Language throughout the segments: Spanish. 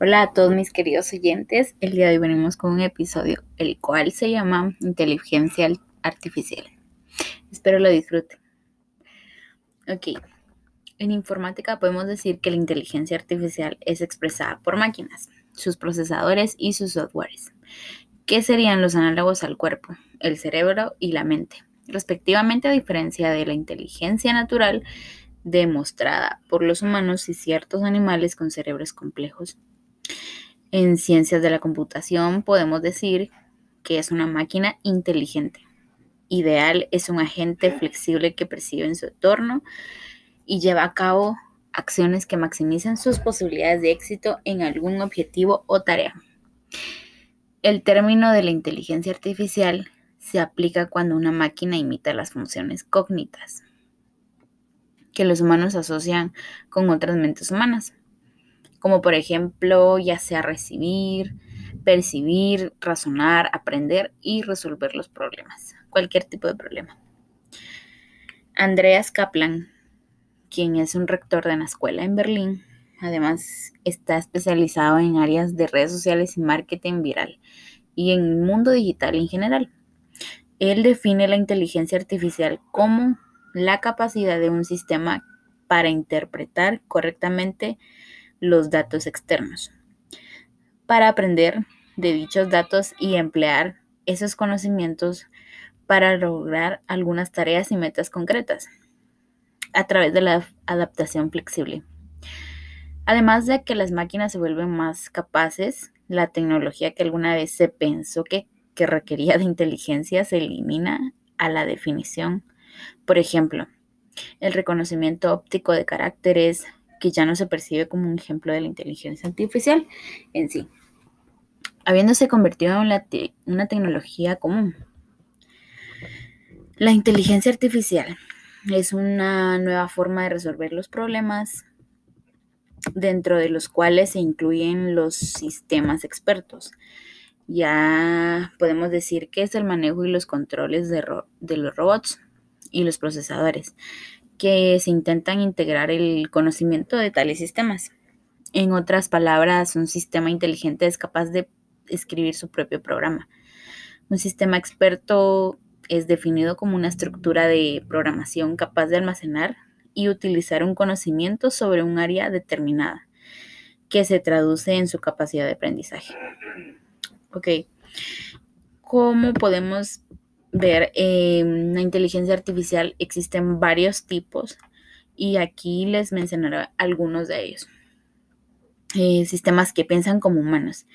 Hola a todos mis queridos oyentes. El día de hoy venimos con un episodio el cual se llama Inteligencia Artificial. Espero lo disfruten. Ok. En informática podemos decir que la inteligencia artificial es expresada por máquinas, sus procesadores y sus softwares. ¿Qué serían los análogos al cuerpo, el cerebro y la mente? Respectivamente a diferencia de la inteligencia natural demostrada por los humanos y ciertos animales con cerebros complejos. En ciencias de la computación podemos decir que es una máquina inteligente. Ideal es un agente flexible que percibe en su entorno y lleva a cabo acciones que maximicen sus posibilidades de éxito en algún objetivo o tarea. El término de la inteligencia artificial se aplica cuando una máquina imita las funciones cognitas que los humanos asocian con otras mentes humanas, como por ejemplo ya sea recibir, percibir, razonar, aprender y resolver los problemas, cualquier tipo de problema. Andreas Kaplan, quien es un rector de una escuela en Berlín, además está especializado en áreas de redes sociales y marketing viral y en el mundo digital en general. Él define la inteligencia artificial como la capacidad de un sistema para interpretar correctamente los datos externos, para aprender de dichos datos y emplear esos conocimientos para lograr algunas tareas y metas concretas a través de la adaptación flexible. Además de que las máquinas se vuelven más capaces, la tecnología que alguna vez se pensó que, que requería de inteligencia se elimina a la definición por ejemplo, el reconocimiento óptico de caracteres, que ya no se percibe como un ejemplo de la inteligencia artificial en sí, habiéndose convertido en una tecnología común. La inteligencia artificial es una nueva forma de resolver los problemas dentro de los cuales se incluyen los sistemas expertos. Ya podemos decir que es el manejo y los controles de, los robots, y los procesadores, que se intentan integrar el conocimiento de tales sistemas. En otras palabras, un sistema inteligente es capaz de escribir su propio programa. Un sistema experto es definido como una estructura de programación capaz de almacenar y utilizar un conocimiento sobre un área determinada, que se traduce en su capacidad de aprendizaje. Ok, ¿cómo podemos ver en la inteligencia artificial existen varios tipos y aquí les mencionaré algunos de ellos. Eh, sistemas que piensan como humanos.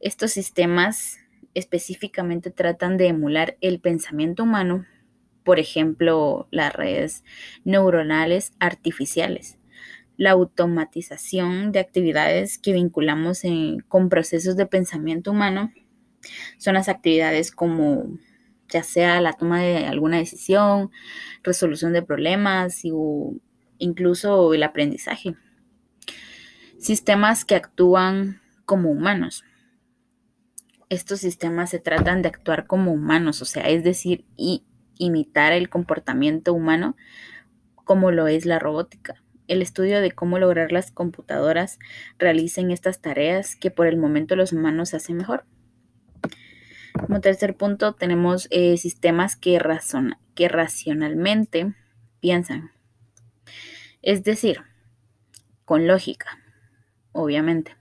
Estos sistemas específicamente tratan de emular el pensamiento humano, por ejemplo, las redes neuronales artificiales, la automatización de actividades que vinculamos con procesos de pensamiento humano, son las actividades como ya sea la toma de alguna decisión, resolución de problemas o incluso el aprendizaje. Sistemas que actúan como humanos. Estos sistemas se tratan de actuar como humanos, o sea, es decir, imitar el comportamiento humano como lo es la robótica. El estudio de cómo lograr las computadoras realicen estas tareas que por el momento los humanos hacen mejor. Como tercer punto tenemos eh, sistemas que, que racionalmente piensan. Es decir, con lógica, obviamente.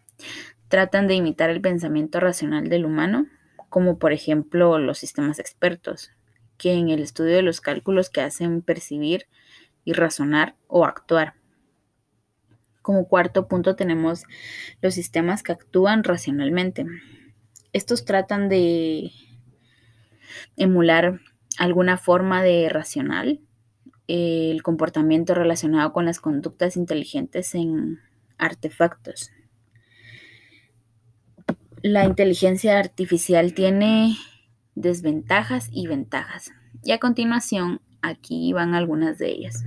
Tratan de imitar el pensamiento racional del humano, como por ejemplo los sistemas expertos, que en el estudio de los cálculos que hacen percibir y razonar o actuar. Como cuarto punto tenemos los sistemas que actúan racionalmente, estos tratan de emular alguna forma de racional, el comportamiento relacionado con las conductas inteligentes en artefactos. La inteligencia artificial tiene desventajas y ventajas. Y a continuación, aquí van algunas de ellas.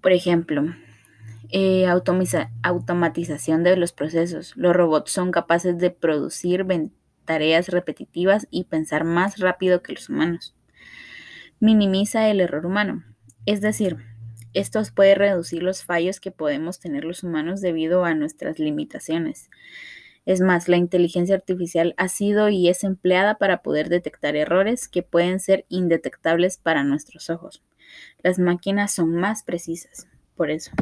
Por ejemplo, eh, automatización de los procesos. Los robots son capaces de producir tareas repetitivas y pensar más rápido que los humanos. Minimiza el error humano. Es decir, Esto puede reducir los fallos que podemos tener los humanos debido a nuestras limitaciones. Es más, la inteligencia artificial ha sido y es empleada para poder detectar errores que pueden ser indetectables para nuestros ojos. Las máquinas son más precisas, por eso.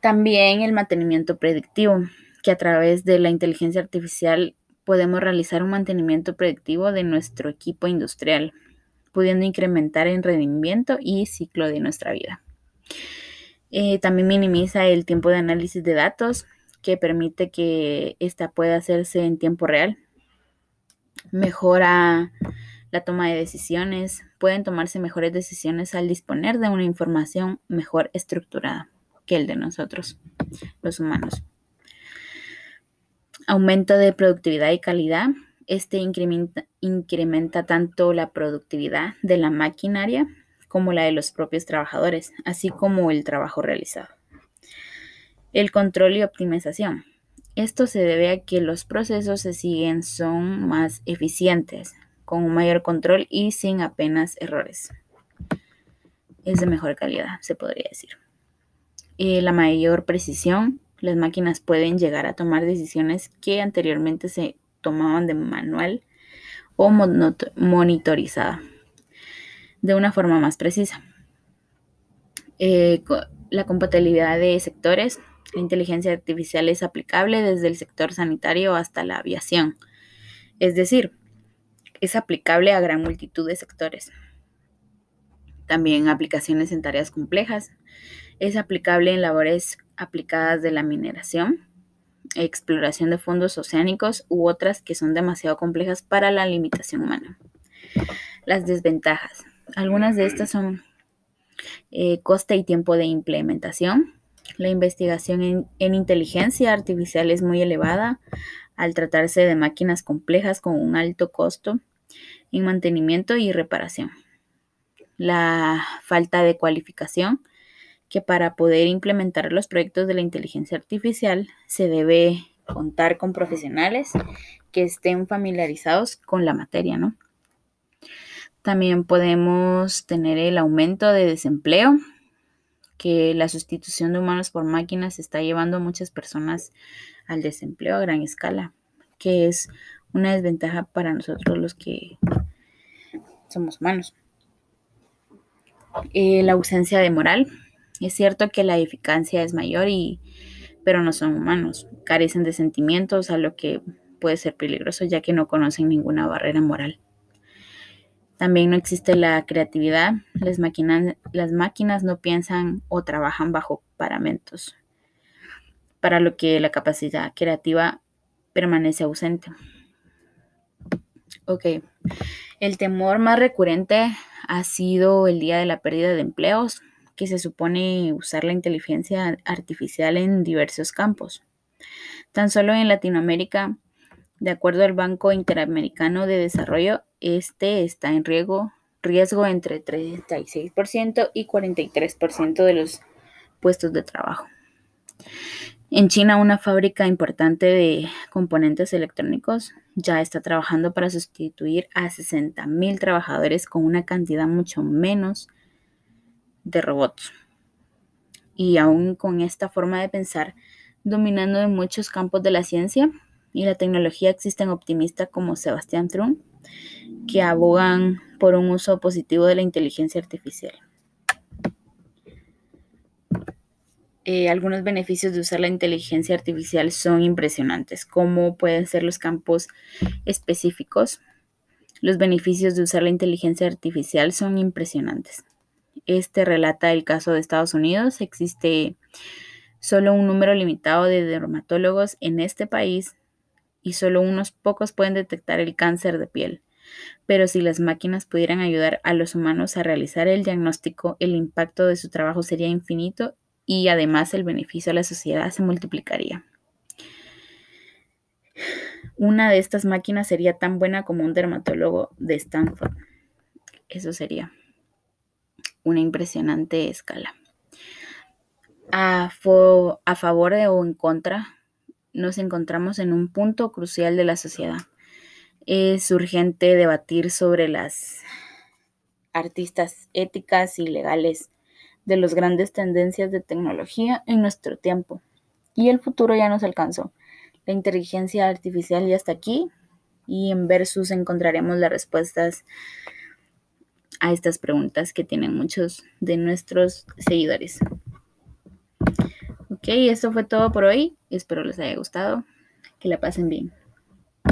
También el mantenimiento predictivo, que a través de la inteligencia artificial podemos realizar un mantenimiento predictivo de nuestro equipo industrial, pudiendo incrementar el rendimiento y ciclo de nuestra vida. Eh, también minimiza el tiempo de análisis de datos, que permite que ésta pueda hacerse en tiempo real. Mejora la toma de decisiones. Pueden tomarse mejores decisiones al disponer de una información mejor estructurada que el de nosotros, los humanos. Aumento de productividad y calidad. Este incrementa, incrementa tanto la productividad de la maquinaria como la de los propios trabajadores, así como el trabajo realizado. El control y optimización. Esto se debe a que los procesos se siguen son más eficientes, con un mayor control y sin apenas errores. Es de mejor calidad, se podría decir. Eh, la mayor precisión. Las máquinas pueden llegar a tomar decisiones que anteriormente se tomaban de manual o monitorizada de una forma más precisa. Eh, la compatibilidad de sectores. La inteligencia artificial es aplicable desde el sector sanitario hasta la aviación. Es decir, es aplicable a gran multitud de sectores. También aplicaciones en tareas complejas. Es aplicable en labores aplicadas de la mineración, exploración de fondos oceánicos u otras que son demasiado complejas para la limitación humana. Las desventajas. Algunas de estas son eh, coste y tiempo de implementación. La investigación en, en inteligencia artificial es muy elevada al tratarse de máquinas complejas con un alto costo en mantenimiento y reparación. La falta de cualificación, que para poder implementar los proyectos de la inteligencia artificial se debe contar con profesionales que estén familiarizados con la materia, ¿no? También podemos tener el aumento de desempleo, que la sustitución de humanos por máquinas está llevando a muchas personas al desempleo a gran escala, que es una desventaja para nosotros los que somos humanos. Eh, la ausencia de moral. Es cierto que la eficacia es mayor, y, pero no son humanos. Carecen de sentimientos, a lo que puede ser peligroso ya que no conocen ninguna barrera moral. También no existe la creatividad. Las las máquinas no piensan o trabajan bajo paramentos, para lo que la capacidad creativa permanece ausente. Ok. El temor más recurrente ha sido el día de la pérdida de empleos, que se supone usar la inteligencia artificial en diversos campos. Tan solo en Latinoamérica, de acuerdo al Banco Interamericano de Desarrollo, este está en riesgo, riesgo entre 36% y 43% de los puestos de trabajo. En China, una fábrica importante de componentes electrónicos ya está trabajando para sustituir a 60.000 trabajadores con una cantidad mucho menos de robots. Y aún con esta forma de pensar, dominando en muchos campos de la ciencia y la tecnología, existen optimistas como Sebastián Trun, que abogan por un uso positivo de la inteligencia artificial. Eh, algunos beneficios de usar la inteligencia artificial son impresionantes, como pueden ser los campos específicos. Los beneficios de usar la inteligencia artificial son impresionantes. Este relata el caso de Estados Unidos. Existe solo un número limitado de dermatólogos en este país y solo unos pocos pueden detectar el cáncer de piel. Pero si las máquinas pudieran ayudar a los humanos a realizar el diagnóstico, el impacto de su trabajo sería infinito y además el beneficio a la sociedad se multiplicaría. Una de estas máquinas sería tan buena como un dermatólogo de Stanford. Eso sería una impresionante escala. A, a favor o en contra, nos encontramos en un punto crucial de la sociedad. Es urgente debatir sobre las artistas éticas y legales de las grandes tendencias de tecnología en nuestro tiempo. Y el futuro ya nos alcanzó. La inteligencia artificial ya está aquí y en Versus encontraremos las respuestas a estas preguntas que tienen muchos de nuestros seguidores. Ok, esto fue todo por hoy. Espero les haya gustado. Que la pasen bien.